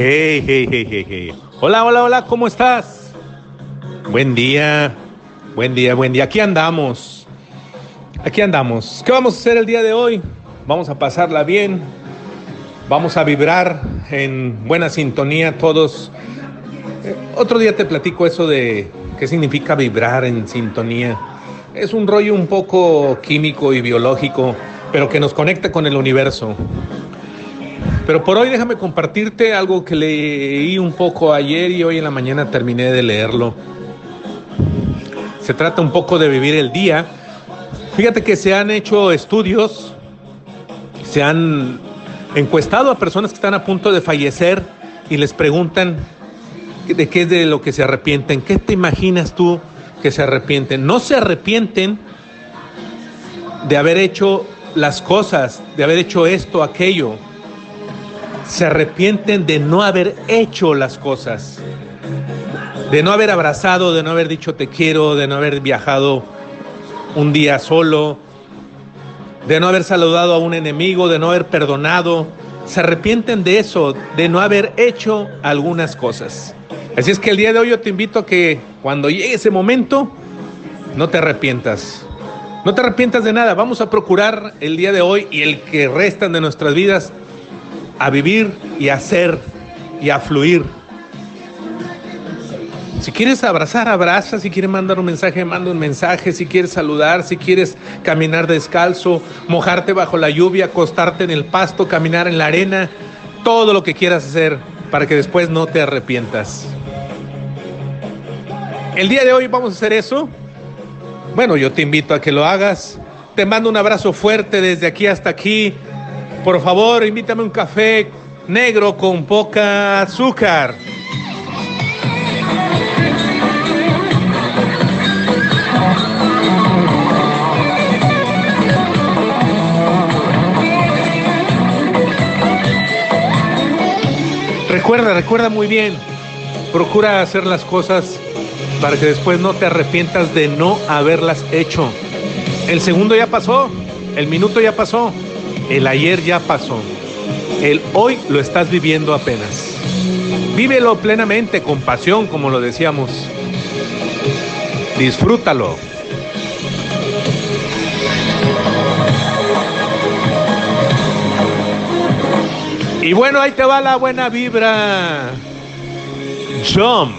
Hey, hey, hey, hey, hey. Hola, hola, hola, ¿cómo estás? Buen día, buen día, buen día. Aquí andamos. Aquí andamos. ¿Qué vamos a hacer el día de hoy? Vamos a pasarla bien. Vamos a vibrar en buena sintonía todos. Eh, otro día te platico eso de qué significa vibrar en sintonía. Es un rollo un poco químico y biológico, pero que nos conecta con el universo. Pero por hoy déjame compartirte algo que leí un poco ayer y hoy en la mañana terminé de leerlo. Se trata un poco de vivir el día. Fíjate que se han hecho estudios, se han encuestado a personas que están a punto de fallecer y les preguntan de qué es de lo que se arrepienten. ¿Qué te imaginas tú que se arrepienten? No se arrepienten de haber hecho las cosas, de haber hecho esto, aquello se arrepienten de no haber hecho las cosas, de no haber abrazado, de no haber dicho te quiero, de no haber viajado un día solo, de no haber saludado a un enemigo, de no haber perdonado. Se arrepienten de eso, de no haber hecho algunas cosas. Así es que el día de hoy yo te invito a que cuando llegue ese momento, no te arrepientas. No te arrepientas de nada. Vamos a procurar el día de hoy y el que restan de nuestras vidas a vivir y a hacer y a fluir. Si quieres abrazar, abraza. Si quieres mandar un mensaje, manda un mensaje. Si quieres saludar, si quieres caminar descalzo, mojarte bajo la lluvia, acostarte en el pasto, caminar en la arena, todo lo que quieras hacer para que después no te arrepientas. El día de hoy vamos a hacer eso. Bueno, yo te invito a que lo hagas. Te mando un abrazo fuerte desde aquí hasta aquí. Por favor, invítame un café negro con poca azúcar. Recuerda, recuerda muy bien. Procura hacer las cosas para que después no te arrepientas de no haberlas hecho. El segundo ya pasó, el minuto ya pasó. El ayer ya pasó. El hoy lo estás viviendo apenas. Vívelo plenamente, con pasión, como lo decíamos. Disfrútalo. Y bueno, ahí te va la buena vibra. Jump.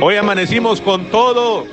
Hoy amanecimos con todo.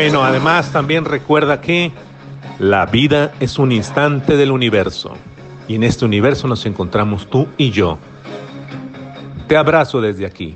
Bueno, además también recuerda que la vida es un instante del universo y en este universo nos encontramos tú y yo. Te abrazo desde aquí.